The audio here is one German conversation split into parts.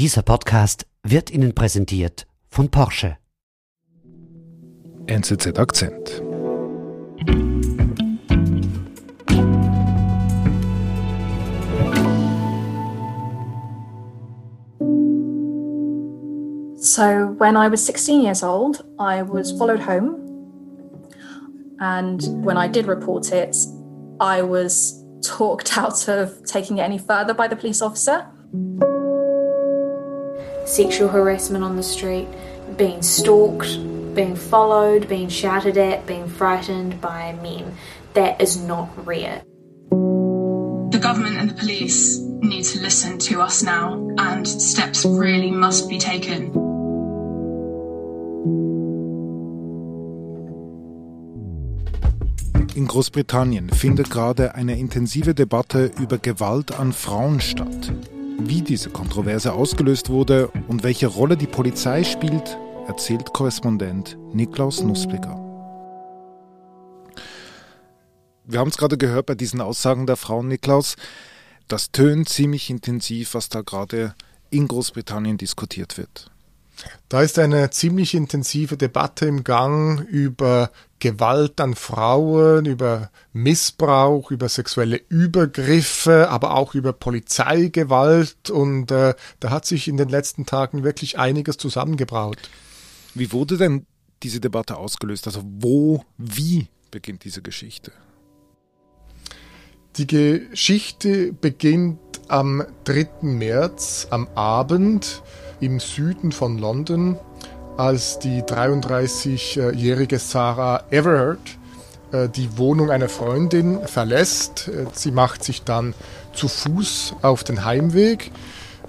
Dieser Podcast wird Ihnen präsentiert von Porsche. NZZ Akzent. So, when I was 16 years old, I was followed home. And when I did report it, I was talked out of taking it any further by the police officer. Sexual harassment on the street, being stalked, being followed, being shouted at, being frightened by men. That is not rare. The government and the police need to listen to us now, and steps really must be taken. In Großbritannien findet gerade eine intensive Debatte über Gewalt an Frauen statt. Wie diese Kontroverse ausgelöst wurde und welche Rolle die Polizei spielt, erzählt Korrespondent Niklaus Nussblicker. Wir haben es gerade gehört bei diesen Aussagen der Frauen, Niklaus. Das tönt ziemlich intensiv, was da gerade in Großbritannien diskutiert wird. Da ist eine ziemlich intensive Debatte im Gang über Gewalt an Frauen, über Missbrauch, über sexuelle Übergriffe, aber auch über Polizeigewalt. Und äh, da hat sich in den letzten Tagen wirklich einiges zusammengebraut. Wie wurde denn diese Debatte ausgelöst? Also wo, wie beginnt diese Geschichte? Die Geschichte beginnt am 3. März am Abend im Süden von London, als die 33-jährige Sarah Everard äh, die Wohnung einer Freundin verlässt. Äh, sie macht sich dann zu Fuß auf den Heimweg.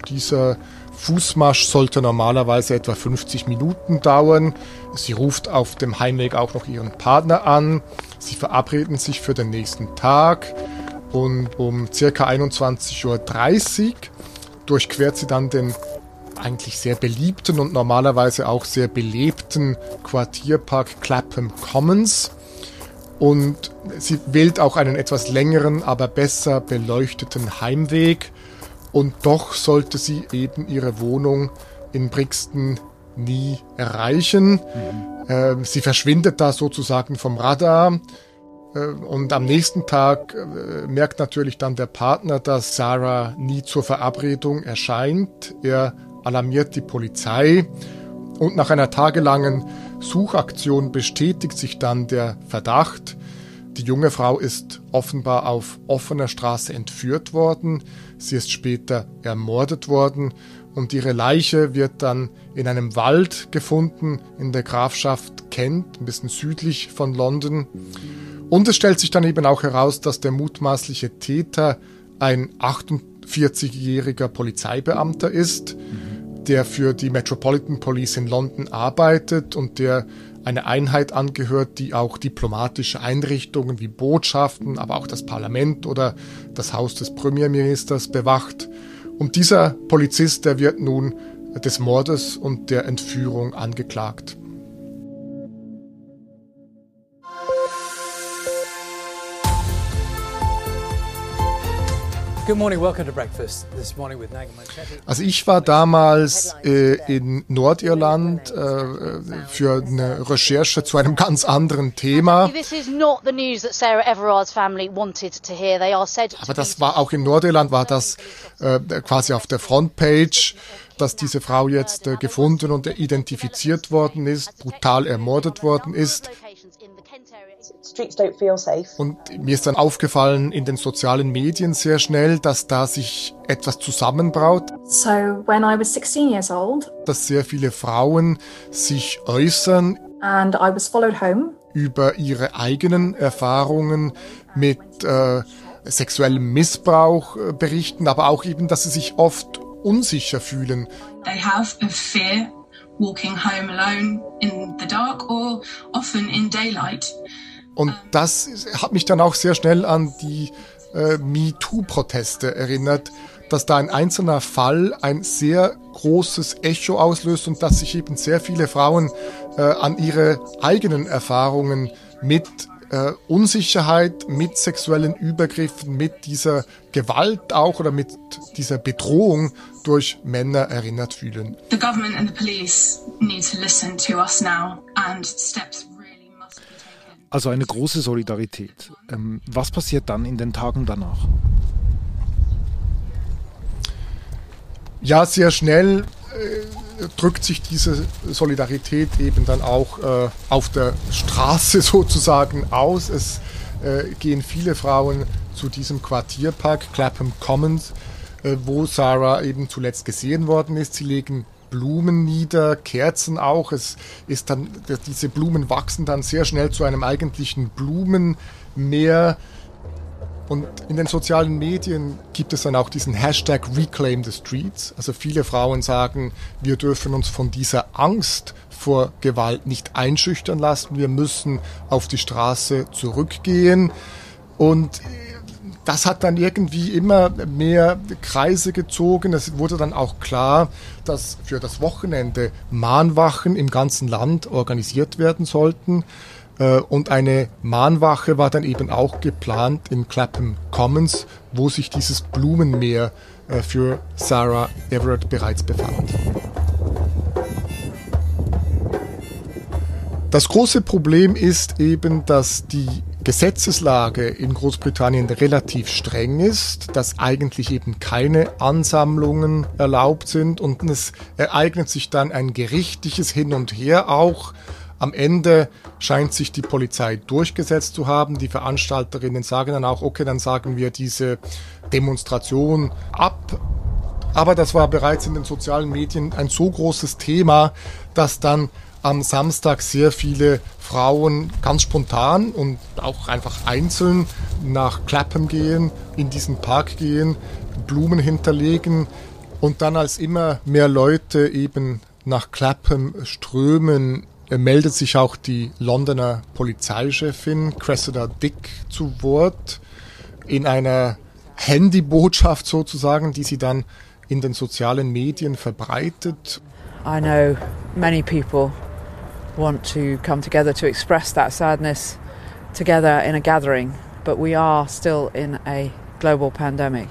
Dieser Fußmarsch sollte normalerweise etwa 50 Minuten dauern. Sie ruft auf dem Heimweg auch noch ihren Partner an. Sie verabreden sich für den nächsten Tag und um ca. 21.30 Uhr durchquert sie dann den eigentlich sehr beliebten und normalerweise auch sehr belebten Quartierpark Clapham Commons. Und sie wählt auch einen etwas längeren, aber besser beleuchteten Heimweg. Und doch sollte sie eben ihre Wohnung in Brixton nie erreichen. Mhm. Äh, sie verschwindet da sozusagen vom Radar. Äh, und am nächsten Tag äh, merkt natürlich dann der Partner, dass Sarah nie zur Verabredung erscheint. Er alarmiert die Polizei und nach einer tagelangen Suchaktion bestätigt sich dann der Verdacht. Die junge Frau ist offenbar auf offener Straße entführt worden. Sie ist später ermordet worden und ihre Leiche wird dann in einem Wald gefunden in der Grafschaft Kent, ein bisschen südlich von London. Und es stellt sich dann eben auch heraus, dass der mutmaßliche Täter ein 48-jähriger Polizeibeamter ist. Mhm der für die Metropolitan Police in London arbeitet und der eine Einheit angehört, die auch diplomatische Einrichtungen wie Botschaften, aber auch das Parlament oder das Haus des Premierministers bewacht. Und dieser Polizist, der wird nun des Mordes und der Entführung angeklagt. Also ich war damals äh, in Nordirland äh, für eine Recherche zu einem ganz anderen Thema. Aber das war auch in Nordirland war das äh, quasi auf der Frontpage dass diese Frau jetzt äh, gefunden und identifiziert worden ist, brutal ermordet worden ist. Und mir ist dann aufgefallen in den sozialen Medien sehr schnell, dass da sich etwas zusammenbraut. So when I was 16 years old, dass sehr viele Frauen sich äußern. And I was followed home. Über ihre eigenen Erfahrungen mit äh, sexuellem Missbrauch äh, berichten, aber auch eben, dass sie sich oft unsicher fühlen. They have a fear walking home alone in the dark or often in daylight. Und das hat mich dann auch sehr schnell an die äh, MeToo-Proteste erinnert, dass da ein einzelner Fall ein sehr großes Echo auslöst und dass sich eben sehr viele Frauen äh, an ihre eigenen Erfahrungen mit äh, Unsicherheit, mit sexuellen Übergriffen, mit dieser Gewalt auch oder mit dieser Bedrohung durch Männer erinnert fühlen. The government and the police need to listen to us now and steps Also eine große Solidarität. Ähm, was passiert dann in den Tagen danach? Ja, sehr schnell äh, drückt sich diese Solidarität eben dann auch äh, auf der Straße sozusagen aus. Es äh, gehen viele Frauen zu diesem Quartierpark Clapham Commons, äh, wo Sarah eben zuletzt gesehen worden ist. Sie legen Blumen nieder, Kerzen auch. Es ist dann, diese Blumen wachsen dann sehr schnell zu einem eigentlichen Blumenmeer. Und in den sozialen Medien gibt es dann auch diesen Hashtag Reclaim the Streets. Also viele Frauen sagen, wir dürfen uns von dieser Angst vor Gewalt nicht einschüchtern lassen. Wir müssen auf die Straße zurückgehen. Und das hat dann irgendwie immer mehr Kreise gezogen. Es wurde dann auch klar, dass für das Wochenende Mahnwachen im ganzen Land organisiert werden sollten. Äh, und eine Mahnwache war dann eben auch geplant in Clapham Commons, wo sich dieses Blumenmeer äh, für Sarah Everett bereits befand. Das große Problem ist eben, dass die Gesetzeslage in Großbritannien relativ streng ist, dass eigentlich eben keine Ansammlungen erlaubt sind und es ereignet sich dann ein gerichtliches Hin und Her auch am Ende scheint sich die Polizei durchgesetzt zu haben. Die Veranstalterinnen sagen dann auch, okay, dann sagen wir diese Demonstration ab. Aber das war bereits in den sozialen Medien ein so großes Thema, dass dann am Samstag sehr viele Frauen ganz spontan und auch einfach einzeln nach Clapham gehen, in diesen Park gehen, Blumen hinterlegen und dann als immer mehr Leute eben nach Clapham strömen, meldet sich auch die Londoner Polizeichefin Cressida Dick zu Wort in einer Handybotschaft sozusagen, die sie dann in den sozialen Medien verbreitet. I know many people want to come together to express that sadness together in a gathering, but we are still in a global pandemic.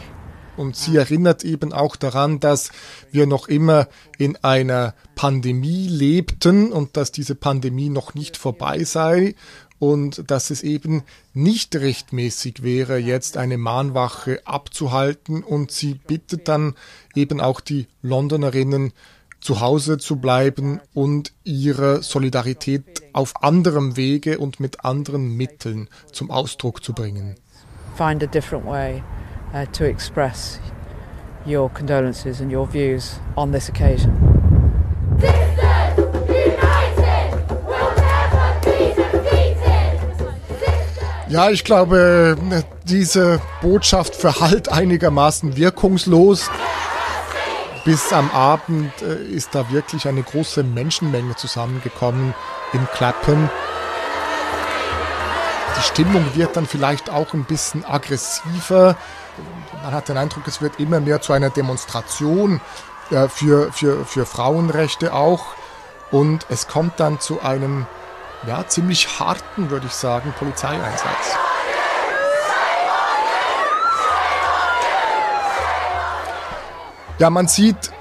Und sie erinnert eben auch daran, dass wir noch immer in einer Pandemie lebten und dass diese Pandemie noch nicht vorbei sei und dass es eben nicht rechtmäßig wäre, jetzt eine Mahnwache abzuhalten. Und sie bittet dann eben auch die Londonerinnen, zu Hause zu bleiben und ihre Solidarität auf anderem Wege und mit anderen Mitteln zum Ausdruck zu bringen. Find a different way uh, to express your condolences and your views on this occasion. Ja, ich glaube, diese Botschaft verhallt einigermaßen wirkungslos. Bis am Abend äh, ist da wirklich eine große Menschenmenge zusammengekommen in Clapham. Die Stimmung wird dann vielleicht auch ein bisschen aggressiver. Man hat den Eindruck, es wird immer mehr zu einer Demonstration äh, für, für, für Frauenrechte auch. Und es kommt dann zu einem ja, ziemlich harten, würde ich sagen, Polizeieinsatz. Ja, man sieht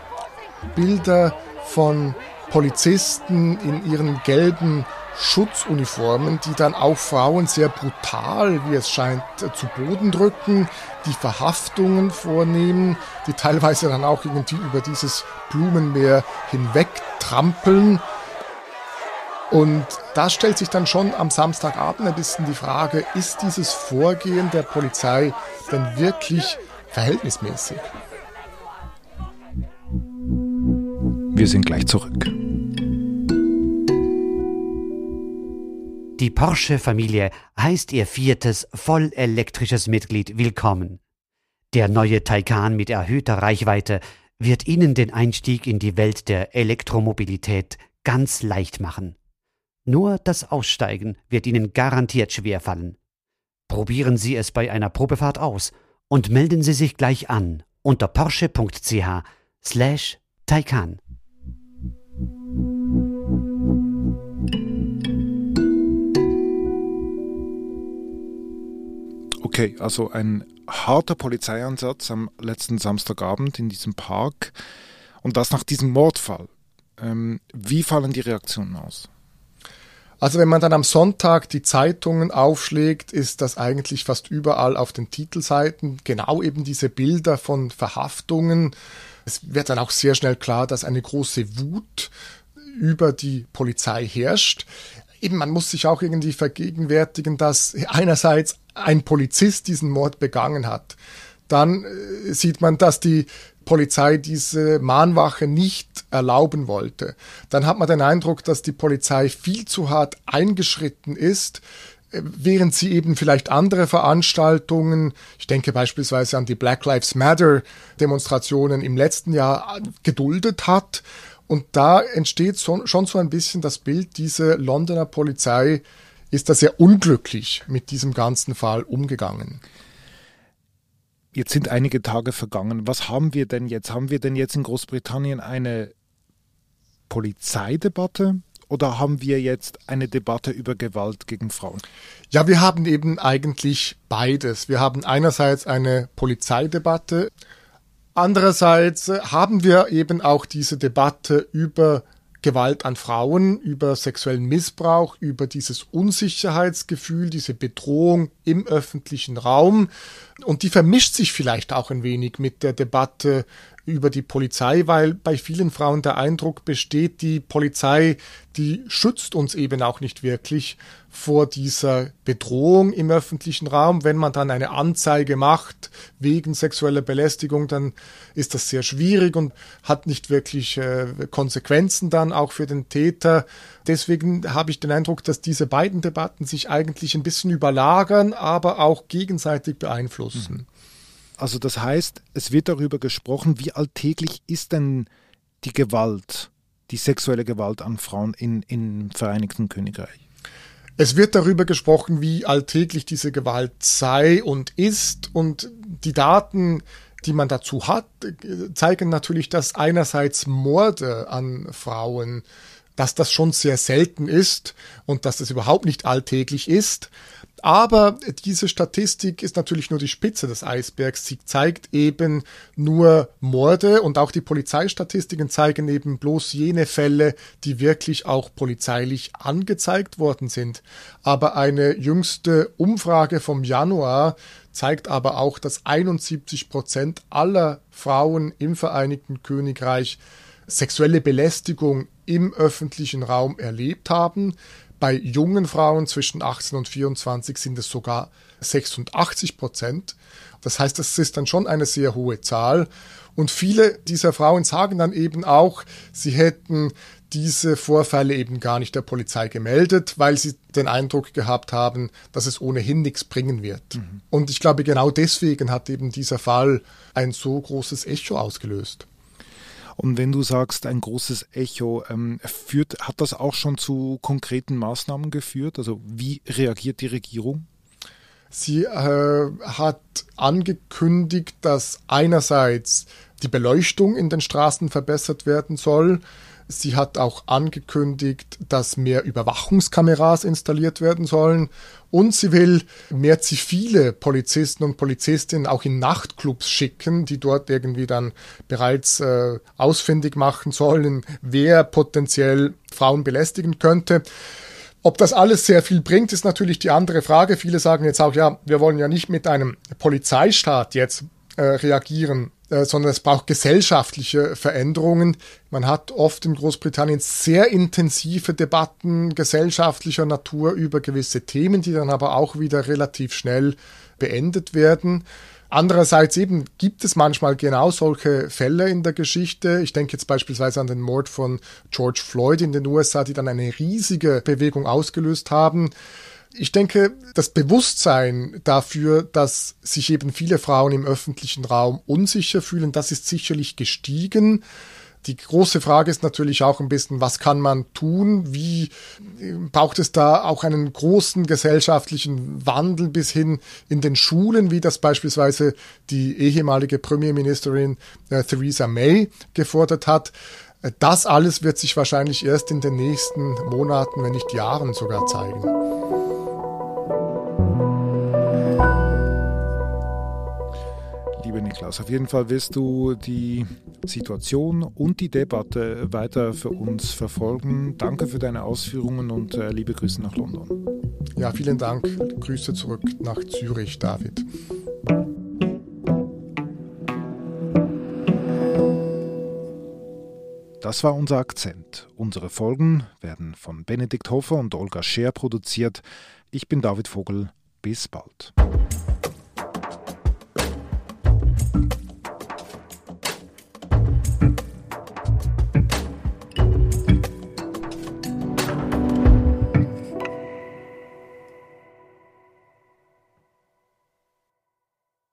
Bilder von Polizisten in ihren gelben Schutzuniformen, die dann auch Frauen sehr brutal, wie es scheint, zu Boden drücken, die Verhaftungen vornehmen, die teilweise dann auch irgendwie über dieses Blumenmeer hinweg trampeln. Und da stellt sich dann schon am Samstagabend ein bisschen die Frage, ist dieses Vorgehen der Polizei denn wirklich verhältnismäßig? Wir sind gleich zurück. Die Porsche-Familie heißt ihr viertes vollelektrisches Mitglied willkommen. Der neue Taycan mit erhöhter Reichweite wird Ihnen den Einstieg in die Welt der Elektromobilität ganz leicht machen. Nur das Aussteigen wird Ihnen garantiert schwer fallen. Probieren Sie es bei einer Probefahrt aus und melden Sie sich gleich an unter porsche.ch slash Taycan. Okay, also ein harter Polizeieinsatz am letzten Samstagabend in diesem Park und das nach diesem Mordfall. Ähm, wie fallen die Reaktionen aus? Also wenn man dann am Sonntag die Zeitungen aufschlägt, ist das eigentlich fast überall auf den Titelseiten genau eben diese Bilder von Verhaftungen. Es wird dann auch sehr schnell klar, dass eine große Wut über die Polizei herrscht. Eben, man muss sich auch irgendwie vergegenwärtigen, dass einerseits ein Polizist diesen Mord begangen hat. Dann äh, sieht man, dass die Polizei diese Mahnwache nicht erlauben wollte. Dann hat man den Eindruck, dass die Polizei viel zu hart eingeschritten ist, während sie eben vielleicht andere Veranstaltungen, ich denke beispielsweise an die Black Lives Matter Demonstrationen im letzten Jahr geduldet hat. Und da entsteht schon so ein bisschen das Bild, diese Londoner Polizei ist da sehr unglücklich mit diesem ganzen Fall umgegangen. Jetzt sind einige Tage vergangen. Was haben wir denn jetzt? Haben wir denn jetzt in Großbritannien eine Polizeidebatte oder haben wir jetzt eine Debatte über Gewalt gegen Frauen? Ja, wir haben eben eigentlich beides. Wir haben einerseits eine Polizeidebatte, andererseits haben wir eben auch diese Debatte über Gewalt an Frauen, über sexuellen Missbrauch, über dieses Unsicherheitsgefühl, diese Bedrohung im öffentlichen Raum. Und die vermischt sich vielleicht auch ein wenig mit der Debatte über die Polizei, weil bei vielen Frauen der Eindruck besteht, die Polizei, die schützt uns eben auch nicht wirklich vor dieser Bedrohung im öffentlichen Raum. Wenn man dann eine Anzeige macht wegen sexueller Belästigung, dann ist das sehr schwierig und hat nicht wirklich äh, Konsequenzen dann auch für den Täter. Deswegen habe ich den Eindruck, dass diese beiden Debatten sich eigentlich ein bisschen überlagern, aber auch gegenseitig beeinflussen. Mhm. Also das heißt, es wird darüber gesprochen, wie alltäglich ist denn die Gewalt, die sexuelle Gewalt an Frauen in, im Vereinigten Königreich? Es wird darüber gesprochen, wie alltäglich diese Gewalt sei und ist und die Daten, die man dazu hat, zeigen natürlich, dass einerseits Morde an Frauen, dass das schon sehr selten ist und dass das überhaupt nicht alltäglich ist. Aber diese Statistik ist natürlich nur die Spitze des Eisbergs. Sie zeigt eben nur Morde und auch die Polizeistatistiken zeigen eben bloß jene Fälle, die wirklich auch polizeilich angezeigt worden sind. Aber eine jüngste Umfrage vom Januar zeigt aber auch, dass 71 Prozent aller Frauen im Vereinigten Königreich sexuelle Belästigung im öffentlichen Raum erlebt haben. Bei jungen Frauen zwischen 18 und 24 sind es sogar 86 Prozent. Das heißt, das ist dann schon eine sehr hohe Zahl. Und viele dieser Frauen sagen dann eben auch, sie hätten diese Vorfälle eben gar nicht der Polizei gemeldet, weil sie den Eindruck gehabt haben, dass es ohnehin nichts bringen wird. Mhm. Und ich glaube, genau deswegen hat eben dieser Fall ein so großes Echo ausgelöst. Und wenn du sagst, ein großes Echo, ähm, führt, hat das auch schon zu konkreten Maßnahmen geführt? Also wie reagiert die Regierung? Sie äh, hat angekündigt, dass einerseits die Beleuchtung in den Straßen verbessert werden soll. Sie hat auch angekündigt, dass mehr Überwachungskameras installiert werden sollen. Und sie will mehr zivile Polizisten und Polizistinnen auch in Nachtclubs schicken, die dort irgendwie dann bereits äh, ausfindig machen sollen, wer potenziell Frauen belästigen könnte. Ob das alles sehr viel bringt, ist natürlich die andere Frage. Viele sagen jetzt auch, ja, wir wollen ja nicht mit einem Polizeistaat jetzt äh, reagieren, sondern es braucht gesellschaftliche Veränderungen. Man hat oft in Großbritannien sehr intensive Debatten gesellschaftlicher Natur über gewisse Themen, die dann aber auch wieder relativ schnell beendet werden. Andererseits eben gibt es manchmal genau solche Fälle in der Geschichte. Ich denke jetzt beispielsweise an den Mord von George Floyd in den USA, die dann eine riesige Bewegung ausgelöst haben. Ich denke, das Bewusstsein dafür, dass sich eben viele Frauen im öffentlichen Raum unsicher fühlen, das ist sicherlich gestiegen. Die große Frage ist natürlich auch ein bisschen, was kann man tun? Wie braucht es da auch einen großen gesellschaftlichen Wandel bis hin in den Schulen, wie das beispielsweise die ehemalige Premierministerin äh, Theresa May gefordert hat? Das alles wird sich wahrscheinlich erst in den nächsten Monaten, wenn nicht Jahren sogar zeigen. Niklaus. Auf jeden Fall wirst du die Situation und die Debatte weiter für uns verfolgen. Danke für deine Ausführungen und äh, liebe Grüße nach London. Ja, vielen Dank. Grüße zurück nach Zürich, David. Das war unser Akzent. Unsere Folgen werden von Benedikt Hofer und Olga Scher produziert. Ich bin David Vogel. Bis bald.